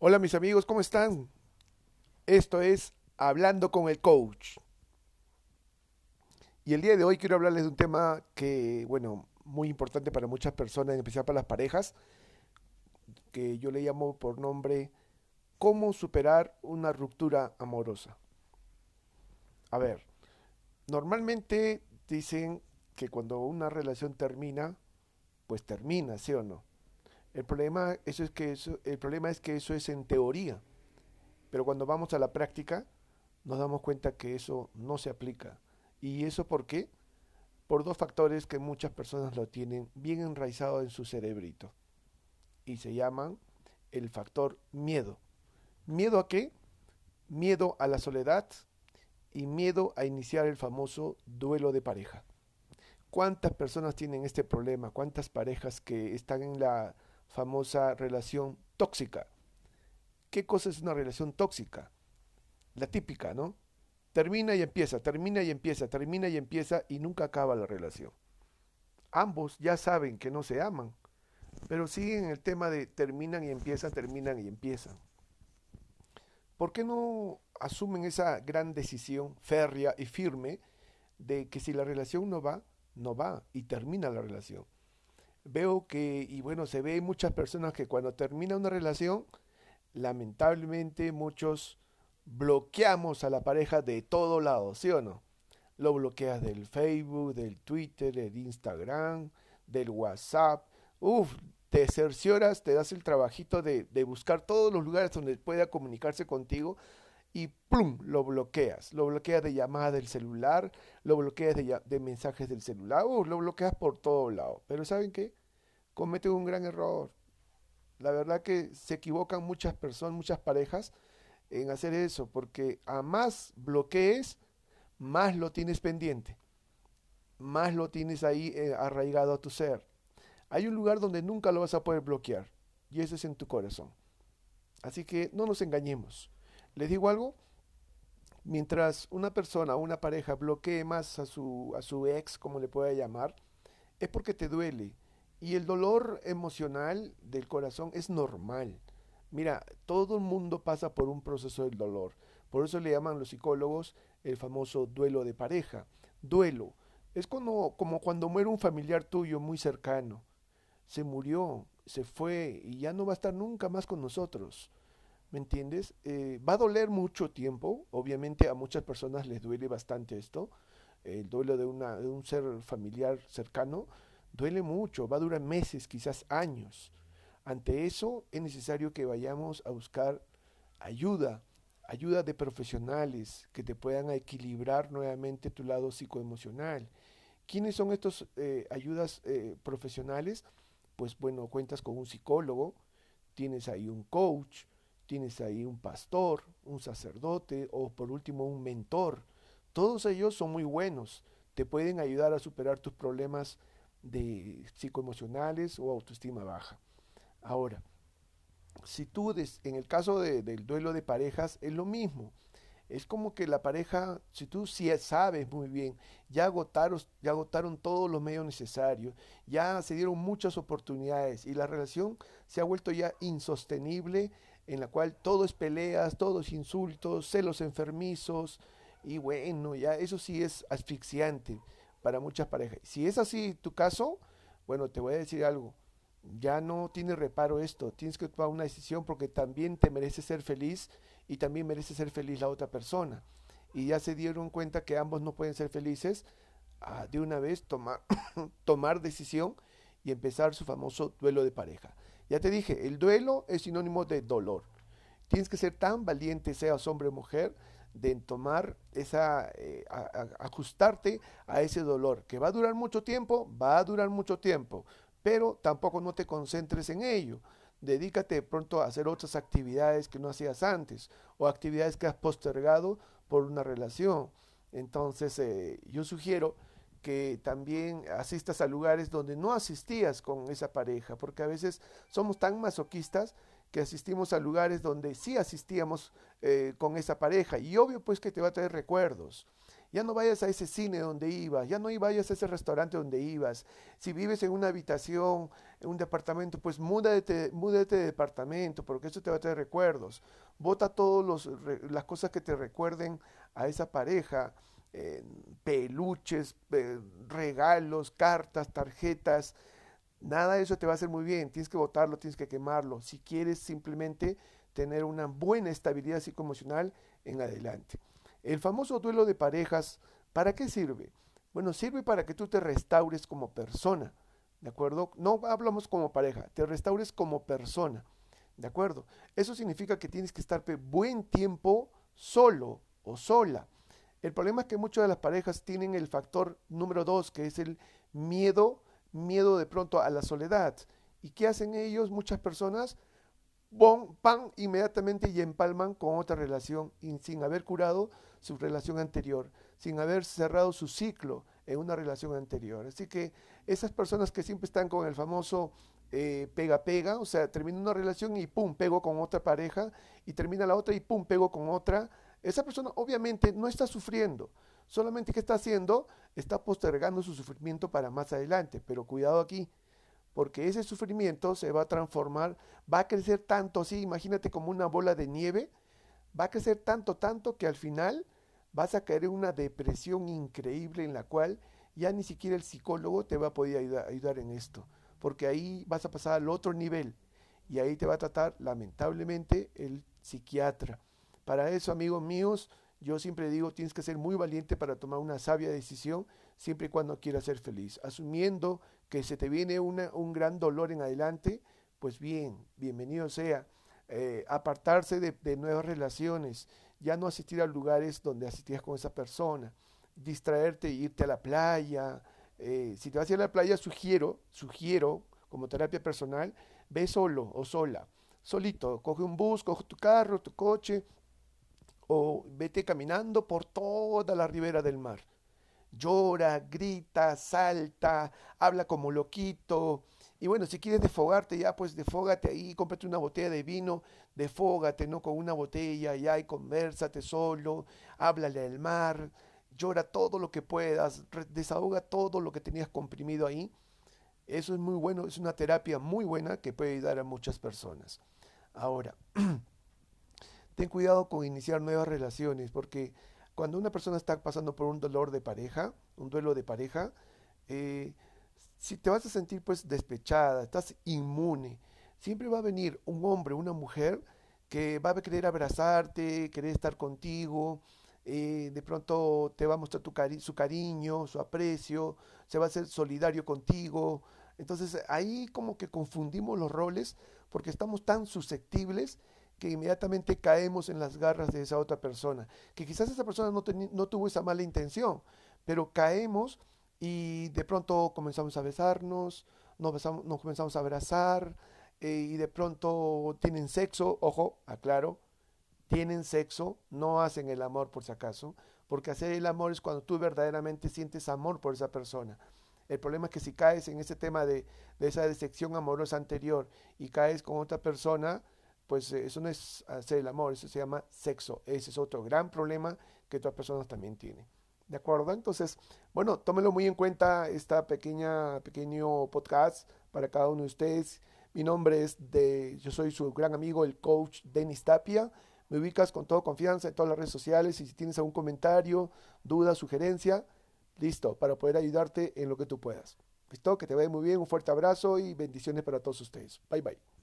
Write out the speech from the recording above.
Hola mis amigos, ¿cómo están? Esto es Hablando con el Coach. Y el día de hoy quiero hablarles de un tema que, bueno, muy importante para muchas personas, en especial para las parejas, que yo le llamo por nombre ¿Cómo superar una ruptura amorosa? A ver, normalmente dicen que cuando una relación termina, pues termina, ¿sí o no? El problema, eso es que eso, el problema es que eso es en teoría, pero cuando vamos a la práctica nos damos cuenta que eso no se aplica. ¿Y eso por qué? Por dos factores que muchas personas lo tienen bien enraizado en su cerebrito. Y se llaman el factor miedo. ¿Miedo a qué? Miedo a la soledad y miedo a iniciar el famoso duelo de pareja. ¿Cuántas personas tienen este problema? ¿Cuántas parejas que están en la famosa relación tóxica? ¿Qué cosa es una relación tóxica? La típica, ¿no? Termina y empieza, termina y empieza, termina y empieza y nunca acaba la relación. Ambos ya saben que no se aman, pero siguen el tema de terminan y empiezan, terminan y empiezan. ¿Por qué no asumen esa gran decisión férrea y firme de que si la relación no va, no va y termina la relación? Veo que, y bueno, se ve muchas personas que cuando termina una relación, lamentablemente muchos bloqueamos a la pareja de todo lado, ¿sí o no? Lo bloqueas del Facebook, del Twitter, del Instagram, del WhatsApp. Uf, te cercioras, te das el trabajito de, de, buscar todos los lugares donde pueda comunicarse contigo y ¡plum! lo bloqueas. Lo bloqueas de llamadas del celular, lo bloqueas de, de mensajes del celular, uf, lo bloqueas por todo lado. Pero ¿saben qué? Cometen un gran error. La verdad que se equivocan muchas personas, muchas parejas en hacer eso, porque a más bloquees, más lo tienes pendiente, más lo tienes ahí eh, arraigado a tu ser. Hay un lugar donde nunca lo vas a poder bloquear, y ese es en tu corazón. Así que no nos engañemos. Les digo algo, mientras una persona o una pareja bloquee más a su, a su ex, como le pueda llamar, es porque te duele. Y el dolor emocional del corazón es normal. Mira, todo el mundo pasa por un proceso del dolor. Por eso le llaman los psicólogos el famoso duelo de pareja. Duelo. Es como, como cuando muere un familiar tuyo muy cercano. Se murió, se fue y ya no va a estar nunca más con nosotros. ¿Me entiendes? Eh, va a doler mucho tiempo. Obviamente a muchas personas les duele bastante esto. El duelo de, una, de un ser familiar cercano duele mucho. Va a durar meses, quizás años. Ante eso es necesario que vayamos a buscar ayuda, ayuda de profesionales que te puedan equilibrar nuevamente tu lado psicoemocional. ¿Quiénes son estos eh, ayudas eh, profesionales? Pues bueno, cuentas con un psicólogo, tienes ahí un coach, tienes ahí un pastor, un sacerdote o por último un mentor. Todos ellos son muy buenos, te pueden ayudar a superar tus problemas de psicoemocionales o autoestima baja. Ahora, si tú, en el caso de, del duelo de parejas, es lo mismo. Es como que la pareja, si tú sí sabes muy bien, ya agotaron, ya agotaron todos los medios necesarios, ya se dieron muchas oportunidades y la relación se ha vuelto ya insostenible, en la cual todo es peleas, todo es insultos, celos enfermizos, y bueno, ya eso sí es asfixiante para muchas parejas. Si es así tu caso, bueno, te voy a decir algo ya no tiene reparo esto, tienes que tomar una decisión porque también te merece ser feliz y también merece ser feliz la otra persona. Y ya se dieron cuenta que ambos no pueden ser felices, ah, de una vez tomar, tomar decisión y empezar su famoso duelo de pareja. Ya te dije, el duelo es sinónimo de dolor. Tienes que ser tan valiente, seas hombre o mujer, de tomar esa, eh, ajustarte a ese dolor, que va a durar mucho tiempo, va a durar mucho tiempo, pero tampoco no te concentres en ello. Dedícate pronto a hacer otras actividades que no hacías antes o actividades que has postergado por una relación. Entonces eh, yo sugiero que también asistas a lugares donde no asistías con esa pareja, porque a veces somos tan masoquistas que asistimos a lugares donde sí asistíamos eh, con esa pareja y obvio pues que te va a traer recuerdos. Ya no vayas a ese cine donde ibas, ya no vayas a ese restaurante donde ibas. Si vives en una habitación en un departamento, pues múdate, múdate de departamento, porque eso te va a traer recuerdos. Bota todas las cosas que te recuerden a esa pareja, eh, peluches, eh, regalos, cartas, tarjetas. Nada de eso te va a hacer muy bien. Tienes que botarlo, tienes que quemarlo. Si quieres simplemente tener una buena estabilidad psicoemocional en adelante. El famoso duelo de parejas, ¿para qué sirve? Bueno, sirve para que tú te restaures como persona, ¿de acuerdo? No hablamos como pareja, te restaures como persona, ¿de acuerdo? Eso significa que tienes que estar buen tiempo solo o sola. El problema es que muchas de las parejas tienen el factor número dos, que es el miedo, miedo de pronto a la soledad. ¿Y qué hacen ellos? Muchas personas bon, pan inmediatamente y empalman con otra relación sin haber curado su relación anterior, sin haber cerrado su ciclo en una relación anterior. Así que esas personas que siempre están con el famoso eh, pega pega, o sea, termina una relación y pum, pego con otra pareja y termina la otra y pum, pego con otra, esa persona obviamente no está sufriendo, solamente que está haciendo, está postergando su sufrimiento para más adelante, pero cuidado aquí, porque ese sufrimiento se va a transformar, va a crecer tanto así, imagínate como una bola de nieve, va a crecer tanto, tanto que al final vas a caer en una depresión increíble en la cual ya ni siquiera el psicólogo te va a poder ayudar, ayudar en esto, porque ahí vas a pasar al otro nivel y ahí te va a tratar lamentablemente el psiquiatra. Para eso, amigos míos, yo siempre digo, tienes que ser muy valiente para tomar una sabia decisión siempre y cuando quieras ser feliz, asumiendo que se te viene un gran dolor en adelante, pues bien, bienvenido sea. Eh, apartarse de, nuevas relaciones, ya no asistir a lugares donde asistías con esa persona, distraerte, irte a la playa. Eh, si te vas a ir a la playa, sugiero, sugiero, como terapia personal, ve solo o sola, solito, coge un bus, coge tu carro, tu coche, o vete caminando por toda la ribera del mar llora, grita, salta, habla como loquito. Y bueno, si quieres desfogarte ya, pues desfógate ahí, cómprate una botella de vino, desfógate, ¿no? Con una botella ya y conversate solo, háblale al mar, llora todo lo que puedas, desahoga todo lo que tenías comprimido ahí. Eso es muy bueno, es una terapia muy buena que puede ayudar a muchas personas. Ahora, ten cuidado con iniciar nuevas relaciones, porque cuando una persona está pasando por un dolor de pareja, un duelo de pareja, eh, si te vas a sentir pues despechada, estás inmune, siempre va a venir un hombre, una mujer que va a querer abrazarte, querer estar contigo, eh, de pronto te va a mostrar su cariño, su aprecio, se va a ser solidario contigo. Entonces ahí como que confundimos los roles porque estamos tan susceptibles que inmediatamente caemos en las garras de esa otra persona, que quizás esa persona no, tuvo esa mala intención, pero caemos y de pronto comenzamos a besarnos, nos, nos comenzamos a abrazar eh, y de pronto tienen sexo, ojo, aclaro, tienen sexo, no hacen el amor por si acaso, porque hacer el amor es cuando tú verdaderamente sientes amor por esa persona. El problema es que si caes en ese tema de esa decepción amorosa anterior y caes con otra persona, pues eh, eso no es hacer el amor, eso se llama sexo. Ese es otro gran problema que otras personas también tienen. ¿De acuerdo? Entonces, bueno, tómenlo muy en cuenta esta pequeña, pequeño podcast para cada uno de ustedes. Mi nombre es de, yo soy su gran amigo, el coach Denis Tapia. Me ubicas con toda confianza en todas las redes sociales y si tienes algún comentario, duda, sugerencia, listo, para poder ayudarte en lo que tú puedas. Listo, que te vaya muy bien, un fuerte abrazo y bendiciones para todos ustedes. Bye bye.